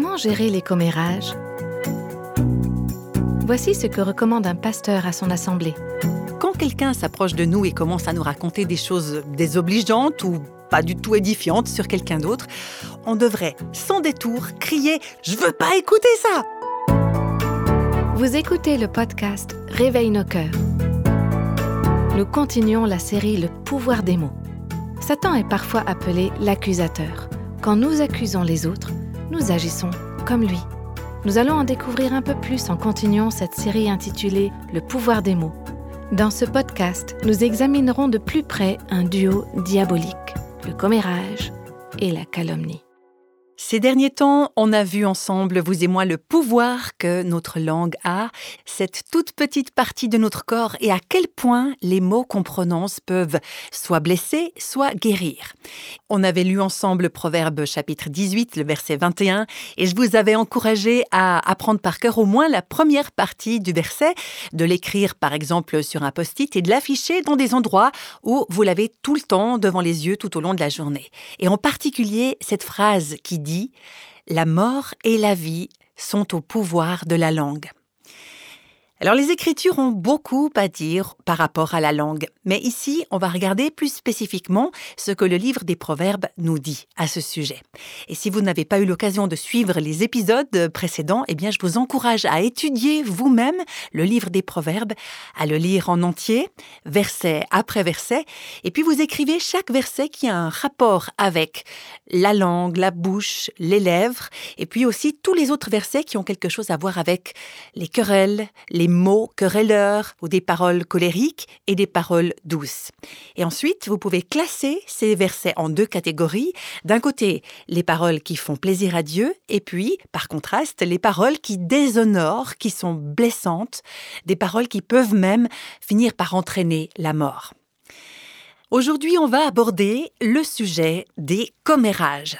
Comment gérer les commérages? Voici ce que recommande un pasteur à son assemblée. Quand quelqu'un s'approche de nous et commence à nous raconter des choses désobligeantes ou pas du tout édifiantes sur quelqu'un d'autre, on devrait, sans détour, crier ⁇ Je veux pas écouter ça !⁇ Vous écoutez le podcast Réveille nos cœurs. Nous continuons la série Le pouvoir des mots. Satan est parfois appelé l'accusateur. Quand nous accusons les autres, nous agissons comme lui. Nous allons en découvrir un peu plus en continuant cette série intitulée Le pouvoir des mots. Dans ce podcast, nous examinerons de plus près un duo diabolique, le commérage et la calomnie. Ces derniers temps, on a vu ensemble, vous et moi, le pouvoir que notre langue a, cette toute petite partie de notre corps et à quel point les mots qu'on prononce peuvent soit blesser, soit guérir. On avait lu ensemble Proverbe chapitre 18, le verset 21, et je vous avais encouragé à apprendre par cœur au moins la première partie du verset, de l'écrire par exemple sur un post-it et de l'afficher dans des endroits où vous l'avez tout le temps devant les yeux tout au long de la journée. Et en particulier cette phrase qui dit la mort et la vie sont au pouvoir de la langue. Alors les écritures ont beaucoup à dire par rapport à la langue, mais ici on va regarder plus spécifiquement ce que le livre des Proverbes nous dit à ce sujet. Et si vous n'avez pas eu l'occasion de suivre les épisodes précédents, eh bien je vous encourage à étudier vous-même le livre des Proverbes, à le lire en entier, verset après verset, et puis vous écrivez chaque verset qui a un rapport avec la langue, la bouche, les lèvres, et puis aussi tous les autres versets qui ont quelque chose à voir avec les querelles, les mots querelleurs ou des paroles colériques et des paroles douces. Et ensuite, vous pouvez classer ces versets en deux catégories. D'un côté, les paroles qui font plaisir à Dieu et puis, par contraste, les paroles qui déshonorent, qui sont blessantes, des paroles qui peuvent même finir par entraîner la mort. Aujourd'hui, on va aborder le sujet des commérages.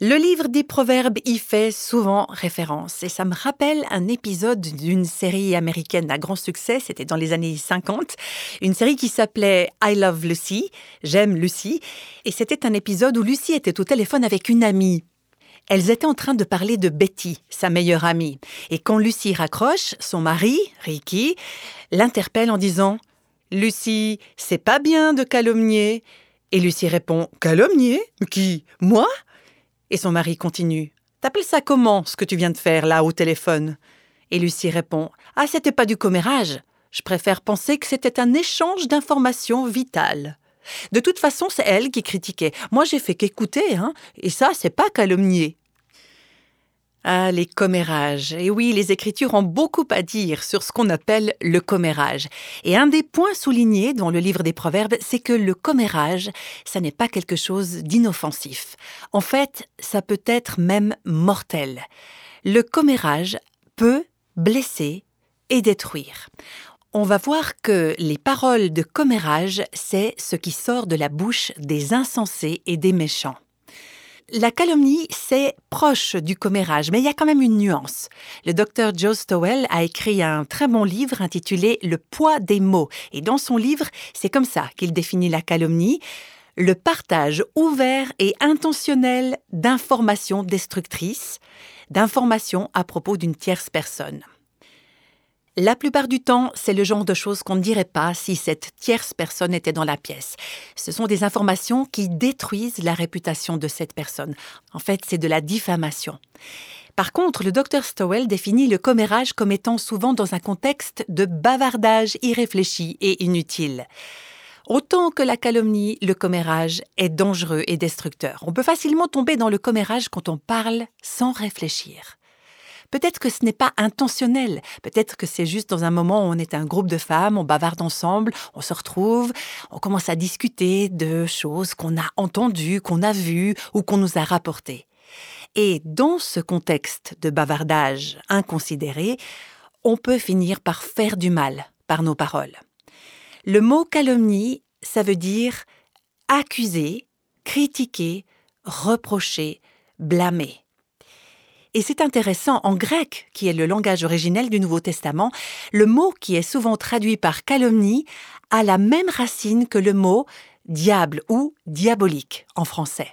Le livre des Proverbes y fait souvent référence et ça me rappelle un épisode d'une série américaine à grand succès, c'était dans les années 50, une série qui s'appelait I Love Lucy, J'aime Lucy, et c'était un épisode où Lucy était au téléphone avec une amie. Elles étaient en train de parler de Betty, sa meilleure amie, et quand Lucy raccroche, son mari, Ricky, l'interpelle en disant Lucie, c'est pas bien de calomnier. Et Lucie répond Calomnier? Qui? Moi? Et son mari continue T'appelles ça comment, ce que tu viens de faire là au téléphone? Et Lucie répond Ah, c'était pas du commérage. Je préfère penser que c'était un échange d'informations vitales. De toute façon, c'est elle qui critiquait. Moi, j'ai fait qu'écouter, hein, et ça, c'est pas calomnier. Ah, les commérages. Et oui, les Écritures ont beaucoup à dire sur ce qu'on appelle le commérage. Et un des points soulignés dans le livre des Proverbes, c'est que le commérage, ça n'est pas quelque chose d'inoffensif. En fait, ça peut être même mortel. Le commérage peut blesser et détruire. On va voir que les paroles de commérage, c'est ce qui sort de la bouche des insensés et des méchants. La calomnie, c'est proche du commérage, mais il y a quand même une nuance. Le docteur Joe Stowell a écrit un très bon livre intitulé Le poids des mots. Et dans son livre, c'est comme ça qu'il définit la calomnie le partage ouvert et intentionnel d'informations destructrices, d'informations à propos d'une tierce personne. La plupart du temps, c'est le genre de choses qu'on ne dirait pas si cette tierce personne était dans la pièce. Ce sont des informations qui détruisent la réputation de cette personne. En fait, c'est de la diffamation. Par contre, le docteur Stowell définit le commérage comme étant souvent dans un contexte de bavardage irréfléchi et inutile. Autant que la calomnie, le commérage est dangereux et destructeur. On peut facilement tomber dans le commérage quand on parle sans réfléchir. Peut-être que ce n'est pas intentionnel, peut-être que c'est juste dans un moment où on est un groupe de femmes, on bavarde ensemble, on se retrouve, on commence à discuter de choses qu'on a entendues, qu'on a vues ou qu'on nous a rapportées. Et dans ce contexte de bavardage inconsidéré, on peut finir par faire du mal par nos paroles. Le mot calomnie, ça veut dire accuser, critiquer, reprocher, blâmer. Et c'est intéressant, en grec, qui est le langage originel du Nouveau Testament, le mot qui est souvent traduit par calomnie a la même racine que le mot diable ou diabolique en français.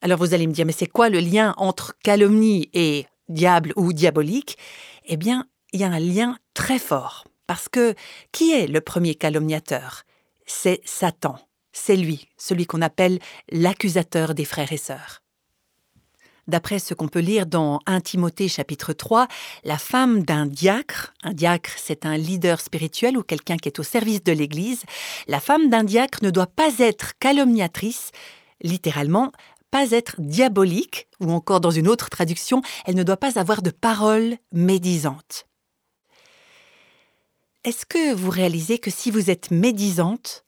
Alors vous allez me dire, mais c'est quoi le lien entre calomnie et diable ou diabolique? Eh bien, il y a un lien très fort. Parce que qui est le premier calomniateur? C'est Satan. C'est lui, celui qu'on appelle l'accusateur des frères et sœurs. D'après ce qu'on peut lire dans 1 Timothée chapitre 3, la femme d'un diacre, un diacre c'est un leader spirituel ou quelqu'un qui est au service de l'Église, la femme d'un diacre ne doit pas être calomniatrice, littéralement, pas être diabolique, ou encore dans une autre traduction, elle ne doit pas avoir de paroles médisantes. Est-ce que vous réalisez que si vous êtes médisante,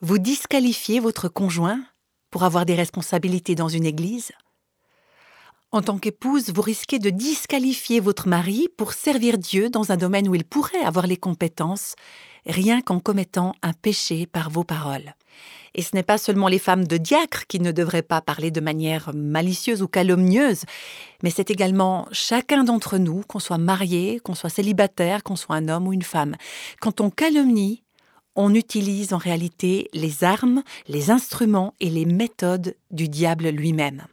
vous disqualifiez votre conjoint pour avoir des responsabilités dans une église? En tant qu'épouse, vous risquez de disqualifier votre mari pour servir Dieu dans un domaine où il pourrait avoir les compétences, rien qu'en commettant un péché par vos paroles. Et ce n'est pas seulement les femmes de diacre qui ne devraient pas parler de manière malicieuse ou calomnieuse, mais c'est également chacun d'entre nous, qu'on soit marié, qu'on soit célibataire, qu'on soit un homme ou une femme. Quand on calomnie, on utilise en réalité les armes, les instruments et les méthodes du diable lui-même.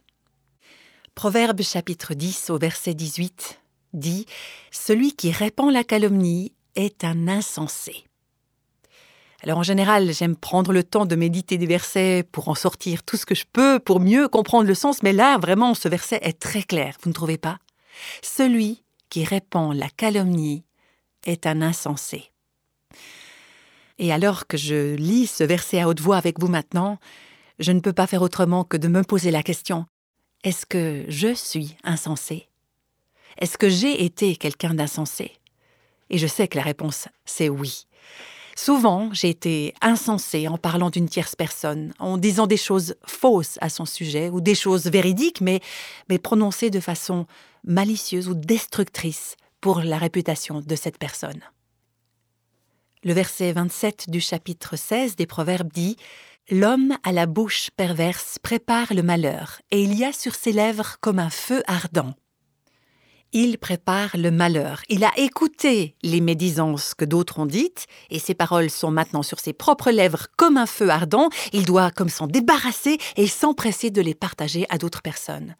Proverbe chapitre 10 au verset 18 dit Celui qui répand la calomnie est un insensé. Alors en général, j'aime prendre le temps de méditer des versets pour en sortir tout ce que je peux, pour mieux comprendre le sens, mais là, vraiment, ce verset est très clair, vous ne trouvez pas Celui qui répand la calomnie est un insensé. Et alors que je lis ce verset à haute voix avec vous maintenant, je ne peux pas faire autrement que de me poser la question, est-ce que je suis insensé? Est-ce que j'ai été quelqu'un d'insensé? Et je sais que la réponse, c'est oui. Souvent, j'ai été insensée en parlant d'une tierce personne, en disant des choses fausses à son sujet, ou des choses véridiques, mais, mais prononcées de façon malicieuse ou destructrice pour la réputation de cette personne. Le verset 27 du chapitre 16 des Proverbes dit L'homme à la bouche perverse prépare le malheur, et il y a sur ses lèvres comme un feu ardent. Il prépare le malheur. Il a écouté les médisances que d'autres ont dites, et ses paroles sont maintenant sur ses propres lèvres comme un feu ardent. Il doit comme s'en débarrasser et s'empresser de les partager à d'autres personnes.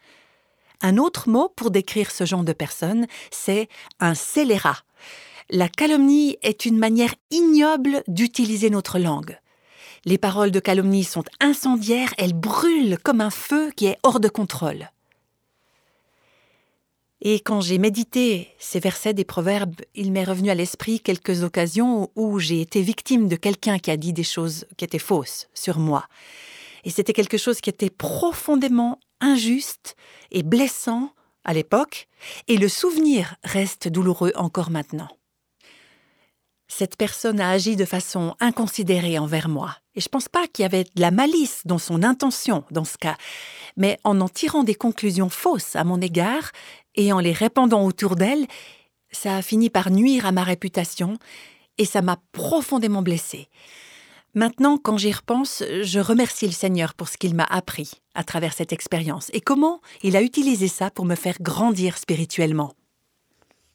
Un autre mot pour décrire ce genre de personne, c'est un scélérat. La calomnie est une manière ignoble d'utiliser notre langue. Les paroles de calomnie sont incendiaires, elles brûlent comme un feu qui est hors de contrôle. Et quand j'ai médité ces versets des Proverbes, il m'est revenu à l'esprit quelques occasions où j'ai été victime de quelqu'un qui a dit des choses qui étaient fausses sur moi. Et c'était quelque chose qui était profondément injuste et blessant à l'époque, et le souvenir reste douloureux encore maintenant. Cette personne a agi de façon inconsidérée envers moi, et je ne pense pas qu'il y avait de la malice dans son intention dans ce cas, mais en en tirant des conclusions fausses à mon égard, et en les répandant autour d'elle, ça a fini par nuire à ma réputation et ça m'a profondément blessée. Maintenant, quand j'y repense, je remercie le Seigneur pour ce qu'il m'a appris à travers cette expérience et comment il a utilisé ça pour me faire grandir spirituellement.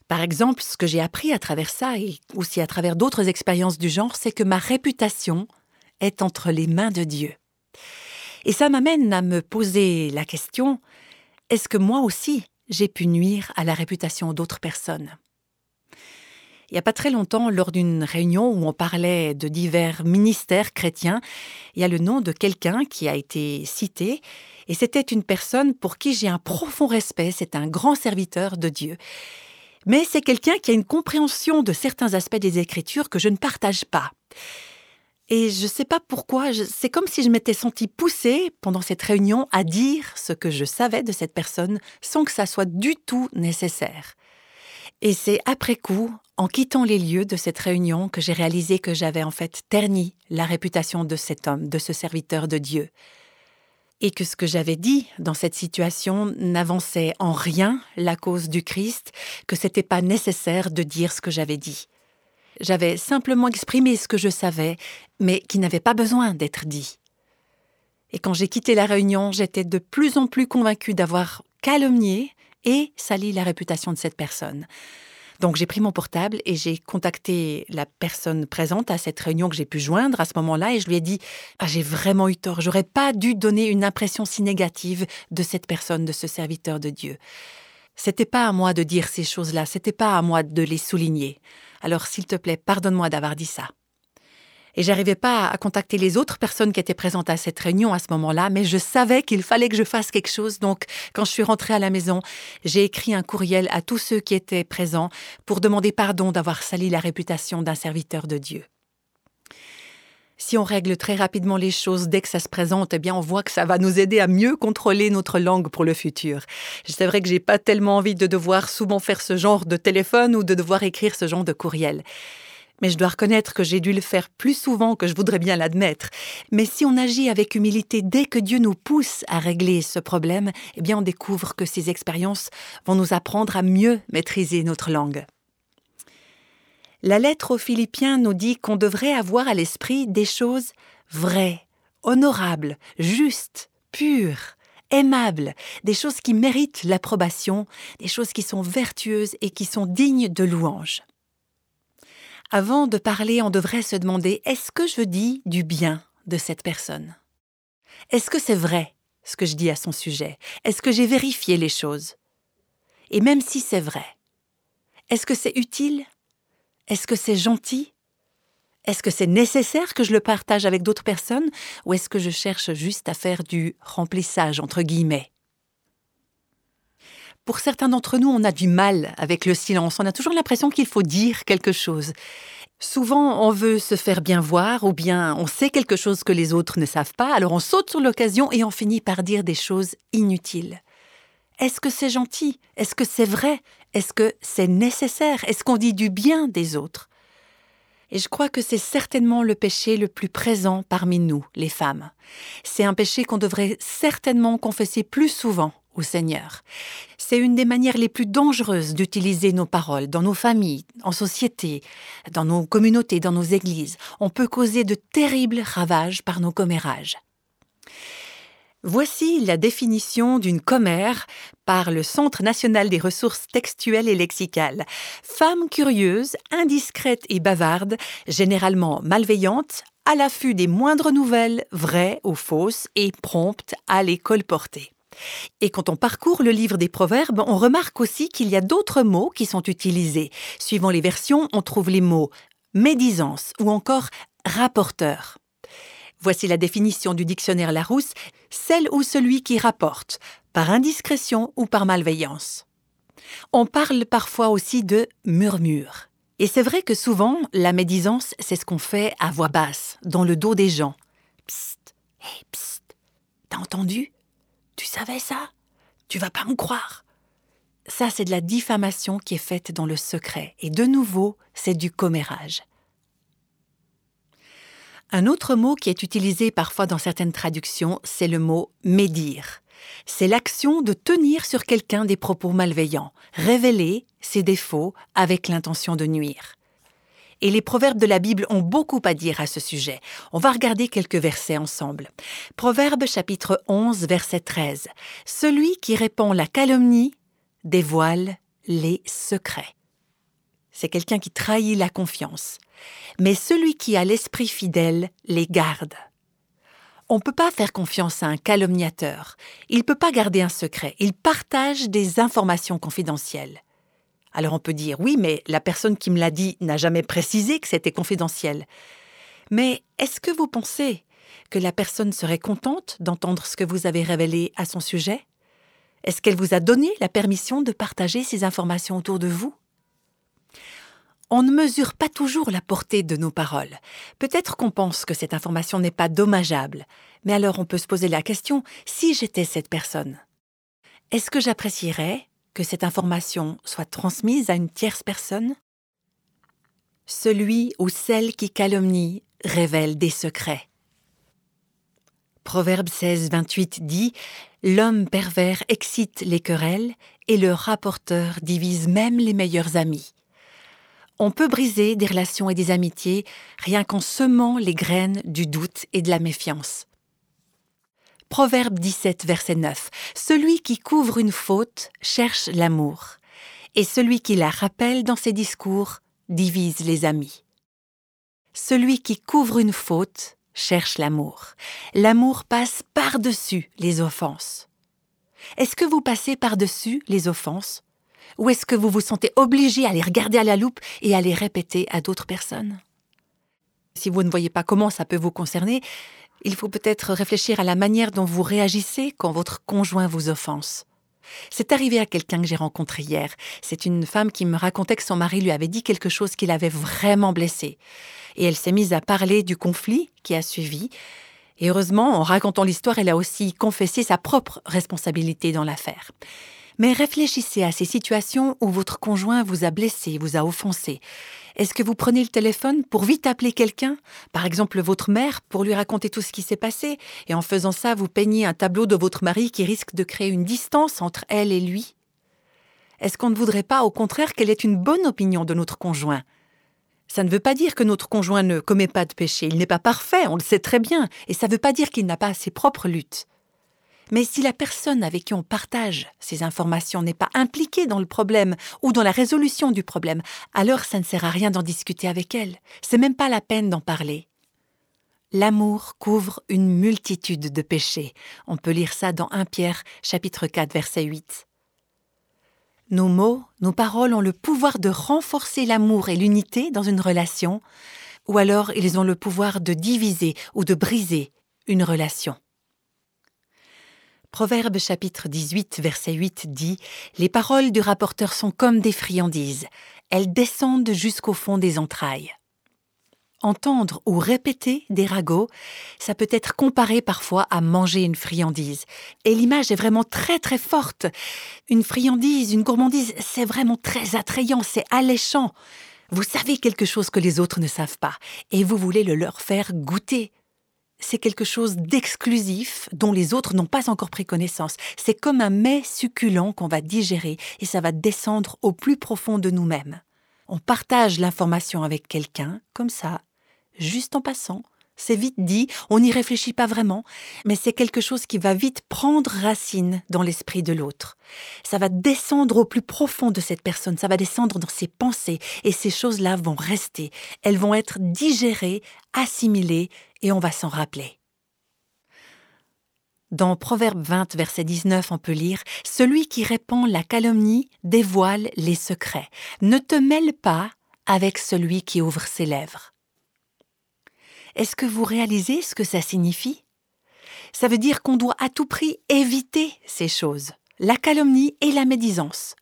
Par exemple, ce que j'ai appris à travers ça et aussi à travers d'autres expériences du genre, c'est que ma réputation est entre les mains de Dieu. Et ça m'amène à me poser la question, est-ce que moi aussi, j'ai pu nuire à la réputation d'autres personnes? Il n'y a pas très longtemps, lors d'une réunion où on parlait de divers ministères chrétiens, il y a le nom de quelqu'un qui a été cité, et c'était une personne pour qui j'ai un profond respect, c'est un grand serviteur de Dieu. Mais c'est quelqu'un qui a une compréhension de certains aspects des Écritures que je ne partage pas. Et je ne sais pas pourquoi, c'est comme si je m'étais sentie poussée pendant cette réunion à dire ce que je savais de cette personne sans que ça soit du tout nécessaire. Et c'est après coup, en quittant les lieux de cette réunion, que j'ai réalisé que j'avais en fait terni la réputation de cet homme, de ce serviteur de Dieu. Et que ce que j'avais dit dans cette situation n'avançait en rien la cause du Christ, que c'était pas nécessaire de dire ce que j'avais dit. J'avais simplement exprimé ce que je savais, mais qui n'avait pas besoin d'être dit. Et quand j'ai quitté la réunion, j'étais de plus en plus convaincue d'avoir calomnié et sali la réputation de cette personne. Donc j'ai pris mon portable et j'ai contacté la personne présente à cette réunion que j'ai pu joindre à ce moment-là et je lui ai dit ah, j'ai vraiment eu tort, j'aurais pas dû donner une impression si négative de cette personne, de ce serviteur de Dieu. C'était pas à moi de dire ces choses-là, c'était pas à moi de les souligner. Alors s'il te plaît, pardonne-moi d'avoir dit ça. Et j'arrivais pas à contacter les autres personnes qui étaient présentes à cette réunion à ce moment-là, mais je savais qu'il fallait que je fasse quelque chose. Donc, quand je suis rentrée à la maison, j'ai écrit un courriel à tous ceux qui étaient présents pour demander pardon d'avoir sali la réputation d'un serviteur de Dieu. Si on règle très rapidement les choses dès que ça se présente, eh bien, on voit que ça va nous aider à mieux contrôler notre langue pour le futur. C'est vrai que j'ai pas tellement envie de devoir souvent faire ce genre de téléphone ou de devoir écrire ce genre de courriel mais je dois reconnaître que j'ai dû le faire plus souvent que je voudrais bien l'admettre. Mais si on agit avec humilité dès que Dieu nous pousse à régler ce problème, eh bien on découvre que ces expériences vont nous apprendre à mieux maîtriser notre langue. La lettre aux Philippiens nous dit qu'on devrait avoir à l'esprit des choses vraies, honorables, justes, pures, aimables, des choses qui méritent l'approbation, des choses qui sont vertueuses et qui sont dignes de louange. Avant de parler, on devrait se demander est-ce que je dis du bien de cette personne? Est-ce que c'est vrai ce que je dis à son sujet? Est-ce que j'ai vérifié les choses? Et même si c'est vrai, est-ce que c'est utile? Est-ce que c'est gentil? Est-ce que c'est nécessaire que je le partage avec d'autres personnes? Ou est-ce que je cherche juste à faire du remplissage entre guillemets? Pour certains d'entre nous, on a du mal avec le silence. On a toujours l'impression qu'il faut dire quelque chose. Souvent, on veut se faire bien voir ou bien on sait quelque chose que les autres ne savent pas, alors on saute sur l'occasion et on finit par dire des choses inutiles. Est-ce que c'est gentil? Est-ce que c'est vrai? Est-ce que c'est nécessaire? Est-ce qu'on dit du bien des autres? Et je crois que c'est certainement le péché le plus présent parmi nous, les femmes. C'est un péché qu'on devrait certainement confesser plus souvent au Seigneur. C'est une des manières les plus dangereuses d'utiliser nos paroles dans nos familles, en société, dans nos communautés, dans nos églises. On peut causer de terribles ravages par nos commérages. Voici la définition d'une commère par le Centre national des ressources textuelles et lexicales. Femme curieuse, indiscrète et bavarde, généralement malveillante, à l'affût des moindres nouvelles, vraies ou fausses, et prompte à les colporter. Et quand on parcourt le livre des proverbes, on remarque aussi qu'il y a d'autres mots qui sont utilisés. Suivant les versions, on trouve les mots médisance ou encore rapporteur. Voici la définition du dictionnaire Larousse, celle ou celui qui rapporte, par indiscrétion ou par malveillance. On parle parfois aussi de murmure. Et c'est vrai que souvent, la médisance, c'est ce qu'on fait à voix basse, dans le dos des gens. Psst, hé, psst, t'as entendu? Tu savais ça? Tu vas pas me croire. Ça, c'est de la diffamation qui est faite dans le secret. Et de nouveau, c'est du commérage. Un autre mot qui est utilisé parfois dans certaines traductions, c'est le mot médire. C'est l'action de tenir sur quelqu'un des propos malveillants, révéler ses défauts avec l'intention de nuire. Et les proverbes de la Bible ont beaucoup à dire à ce sujet. On va regarder quelques versets ensemble. Proverbe chapitre 11, verset 13. Celui qui répand la calomnie dévoile les secrets. C'est quelqu'un qui trahit la confiance. Mais celui qui a l'esprit fidèle les garde. On ne peut pas faire confiance à un calomniateur. Il ne peut pas garder un secret. Il partage des informations confidentielles. Alors on peut dire oui, mais la personne qui me l'a dit n'a jamais précisé que c'était confidentiel. Mais est-ce que vous pensez que la personne serait contente d'entendre ce que vous avez révélé à son sujet? Est-ce qu'elle vous a donné la permission de partager ces informations autour de vous? On ne mesure pas toujours la portée de nos paroles. Peut-être qu'on pense que cette information n'est pas dommageable, mais alors on peut se poser la question, si j'étais cette personne, est-ce que j'apprécierais que cette information soit transmise à une tierce personne? Celui ou celle qui calomnie révèle des secrets. Proverbe 16, 28 dit L'homme pervers excite les querelles et le rapporteur divise même les meilleurs amis. On peut briser des relations et des amitiés rien qu'en semant les graines du doute et de la méfiance. Proverbe 17, verset 9. Celui qui couvre une faute cherche l'amour, et celui qui la rappelle dans ses discours divise les amis. Celui qui couvre une faute cherche l'amour. L'amour passe par-dessus les offenses. Est-ce que vous passez par-dessus les offenses? Ou est-ce que vous vous sentez obligé à les regarder à la loupe et à les répéter à d'autres personnes? Si vous ne voyez pas comment ça peut vous concerner, il faut peut-être réfléchir à la manière dont vous réagissez quand votre conjoint vous offense. C'est arrivé à quelqu'un que j'ai rencontré hier. C'est une femme qui me racontait que son mari lui avait dit quelque chose qui l'avait vraiment blessée. Et elle s'est mise à parler du conflit qui a suivi. Et heureusement, en racontant l'histoire, elle a aussi confessé sa propre responsabilité dans l'affaire. Mais réfléchissez à ces situations où votre conjoint vous a blessé, vous a offensé. Est-ce que vous prenez le téléphone pour vite appeler quelqu'un, par exemple votre mère, pour lui raconter tout ce qui s'est passé, et en faisant ça, vous peignez un tableau de votre mari qui risque de créer une distance entre elle et lui Est-ce qu'on ne voudrait pas, au contraire, qu'elle ait une bonne opinion de notre conjoint? Ça ne veut pas dire que notre conjoint ne commet pas de péché, il n'est pas parfait, on le sait très bien, et ça ne veut pas dire qu'il n'a pas ses propres luttes. Mais si la personne avec qui on partage ces informations n'est pas impliquée dans le problème ou dans la résolution du problème, alors ça ne sert à rien d'en discuter avec elle. C'est même pas la peine d'en parler. L'amour couvre une multitude de péchés. On peut lire ça dans 1 Pierre chapitre 4 verset 8. Nos mots, nos paroles ont le pouvoir de renforcer l'amour et l'unité dans une relation, ou alors ils ont le pouvoir de diviser ou de briser une relation. Proverbe chapitre 18 verset 8 dit Les paroles du rapporteur sont comme des friandises, elles descendent jusqu'au fond des entrailles. Entendre ou répéter des ragots, ça peut être comparé parfois à manger une friandise. Et l'image est vraiment très très forte. Une friandise, une gourmandise, c'est vraiment très attrayant, c'est alléchant. Vous savez quelque chose que les autres ne savent pas, et vous voulez le leur faire goûter c'est quelque chose d'exclusif dont les autres n'ont pas encore pris connaissance. C'est comme un mets succulent qu'on va digérer et ça va descendre au plus profond de nous-mêmes. On partage l'information avec quelqu'un, comme ça, juste en passant, c'est vite dit, on n'y réfléchit pas vraiment, mais c'est quelque chose qui va vite prendre racine dans l'esprit de l'autre. Ça va descendre au plus profond de cette personne, ça va descendre dans ses pensées, et ces choses-là vont rester. Elles vont être digérées, assimilées, et on va s'en rappeler. Dans Proverbe 20, verset 19, on peut lire Celui qui répand la calomnie dévoile les secrets. Ne te mêle pas avec celui qui ouvre ses lèvres. Est-ce que vous réalisez ce que ça signifie? Ça veut dire qu'on doit à tout prix éviter ces choses, la calomnie et la médisance.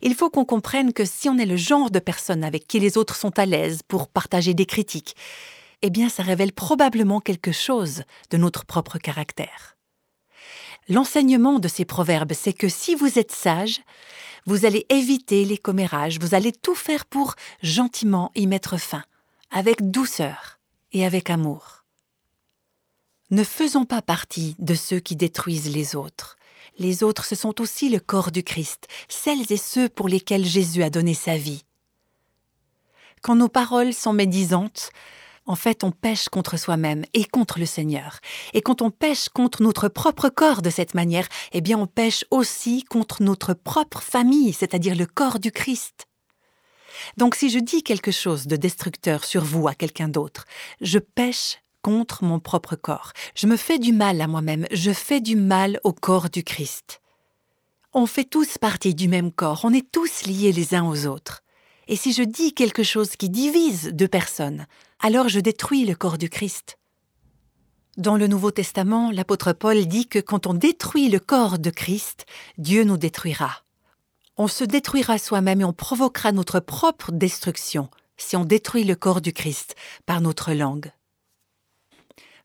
Il faut qu'on comprenne que si on est le genre de personne avec qui les autres sont à l'aise pour partager des critiques, eh bien ça révèle probablement quelque chose de notre propre caractère. L'enseignement de ces proverbes, c'est que si vous êtes sage, vous allez éviter les commérages, vous allez tout faire pour gentiment y mettre fin, avec douceur et avec amour. Ne faisons pas partie de ceux qui détruisent les autres. Les autres, ce sont aussi le corps du Christ, celles et ceux pour lesquels Jésus a donné sa vie. Quand nos paroles sont médisantes, en fait, on pêche contre soi-même et contre le Seigneur. Et quand on pêche contre notre propre corps de cette manière, eh bien, on pêche aussi contre notre propre famille, c'est-à-dire le corps du Christ. Donc si je dis quelque chose de destructeur sur vous à quelqu'un d'autre, je pêche contre mon propre corps. Je me fais du mal à moi-même, je fais du mal au corps du Christ. On fait tous partie du même corps, on est tous liés les uns aux autres. Et si je dis quelque chose qui divise deux personnes, alors je détruis le corps du Christ. Dans le Nouveau Testament, l'apôtre Paul dit que quand on détruit le corps de Christ, Dieu nous détruira on se détruira soi-même et on provoquera notre propre destruction si on détruit le corps du Christ par notre langue.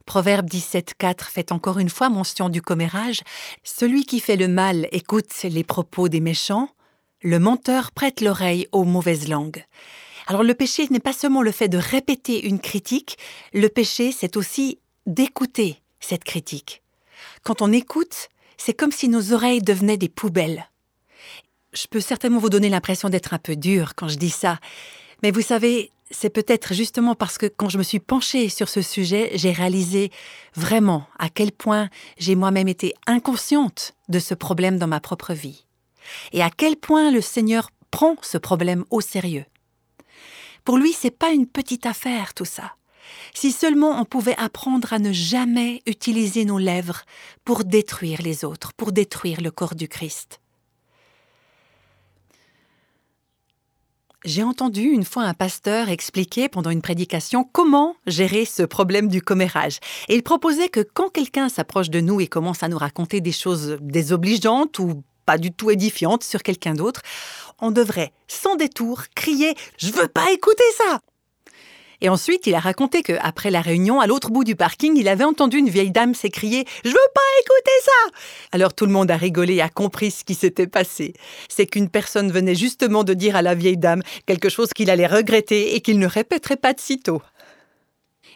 Proverbe 17.4 fait encore une fois mention du commérage. Celui qui fait le mal écoute les propos des méchants, le menteur prête l'oreille aux mauvaises langues. Alors le péché n'est pas seulement le fait de répéter une critique, le péché c'est aussi d'écouter cette critique. Quand on écoute, c'est comme si nos oreilles devenaient des poubelles je peux certainement vous donner l'impression d'être un peu dur quand je dis ça, mais vous savez, c'est peut-être justement parce que quand je me suis penchée sur ce sujet, j'ai réalisé vraiment à quel point j'ai moi-même été inconsciente de ce problème dans ma propre vie. et à quel point le Seigneur prend ce problème au sérieux. Pour lui, c'est pas une petite affaire tout ça. Si seulement on pouvait apprendre à ne jamais utiliser nos lèvres pour détruire les autres, pour détruire le corps du Christ. J'ai entendu une fois un pasteur expliquer pendant une prédication comment gérer ce problème du commérage. Et il proposait que quand quelqu'un s'approche de nous et commence à nous raconter des choses désobligeantes ou pas du tout édifiantes sur quelqu'un d'autre, on devrait, sans détour, crier ⁇ Je veux pas écouter ça !⁇ et ensuite, il a raconté que après la réunion, à l'autre bout du parking, il avait entendu une vieille dame s'écrier Je veux pas écouter ça Alors tout le monde a rigolé a compris ce qui s'était passé. C'est qu'une personne venait justement de dire à la vieille dame quelque chose qu'il allait regretter et qu'il ne répéterait pas de sitôt.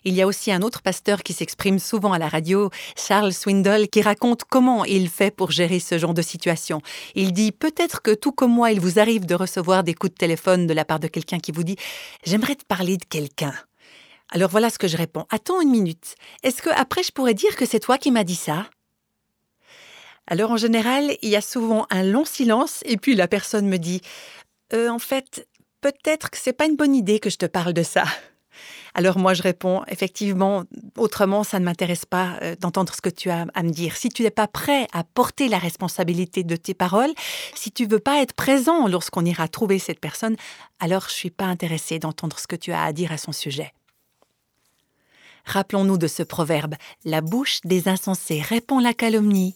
Il y a aussi un autre pasteur qui s'exprime souvent à la radio, Charles Swindle, qui raconte comment il fait pour gérer ce genre de situation. Il dit peut-être que tout comme moi, il vous arrive de recevoir des coups de téléphone de la part de quelqu'un qui vous dit J'aimerais te parler de quelqu'un. Alors voilà ce que je réponds. Attends une minute. Est-ce que après je pourrais dire que c'est toi qui m'as dit ça? Alors en général, il y a souvent un long silence et puis la personne me dit euh, En fait, peut-être que c'est pas une bonne idée que je te parle de ça. Alors moi, je réponds, effectivement, autrement, ça ne m'intéresse pas euh, d'entendre ce que tu as à me dire. Si tu n'es pas prêt à porter la responsabilité de tes paroles, si tu veux pas être présent lorsqu'on ira trouver cette personne, alors je suis pas intéressée d'entendre ce que tu as à dire à son sujet. Rappelons-nous de ce proverbe La bouche des insensés répond la calomnie,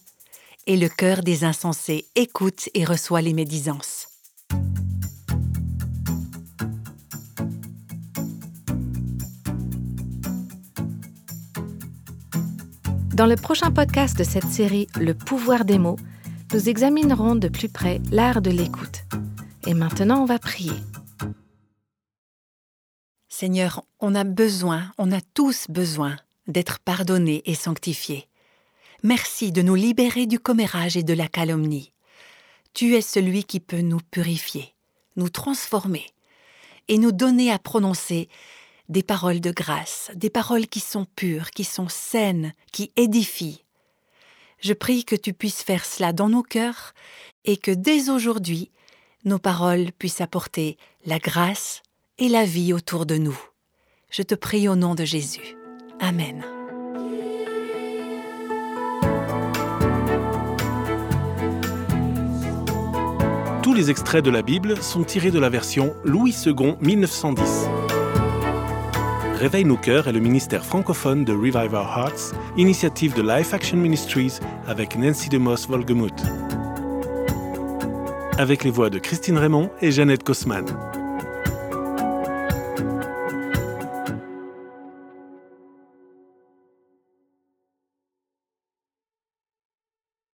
et le cœur des insensés écoute et reçoit les médisances. Dans le prochain podcast de cette série Le pouvoir des mots, nous examinerons de plus près l'art de l'écoute. Et maintenant, on va prier. Seigneur, on a besoin, on a tous besoin d'être pardonnés et sanctifiés. Merci de nous libérer du commérage et de la calomnie. Tu es celui qui peut nous purifier, nous transformer et nous donner à prononcer des paroles de grâce, des paroles qui sont pures, qui sont saines, qui édifient. Je prie que tu puisses faire cela dans nos cœurs et que dès aujourd'hui, nos paroles puissent apporter la grâce et la vie autour de nous. Je te prie au nom de Jésus. Amen. Tous les extraits de la Bible sont tirés de la version Louis II 1910. Réveille nos cœurs est le ministère francophone de Revive Our Hearts, initiative de Life Action Ministries avec Nancy DeMoss Volgemuth. Avec les voix de Christine Raymond et Jeannette Kosman.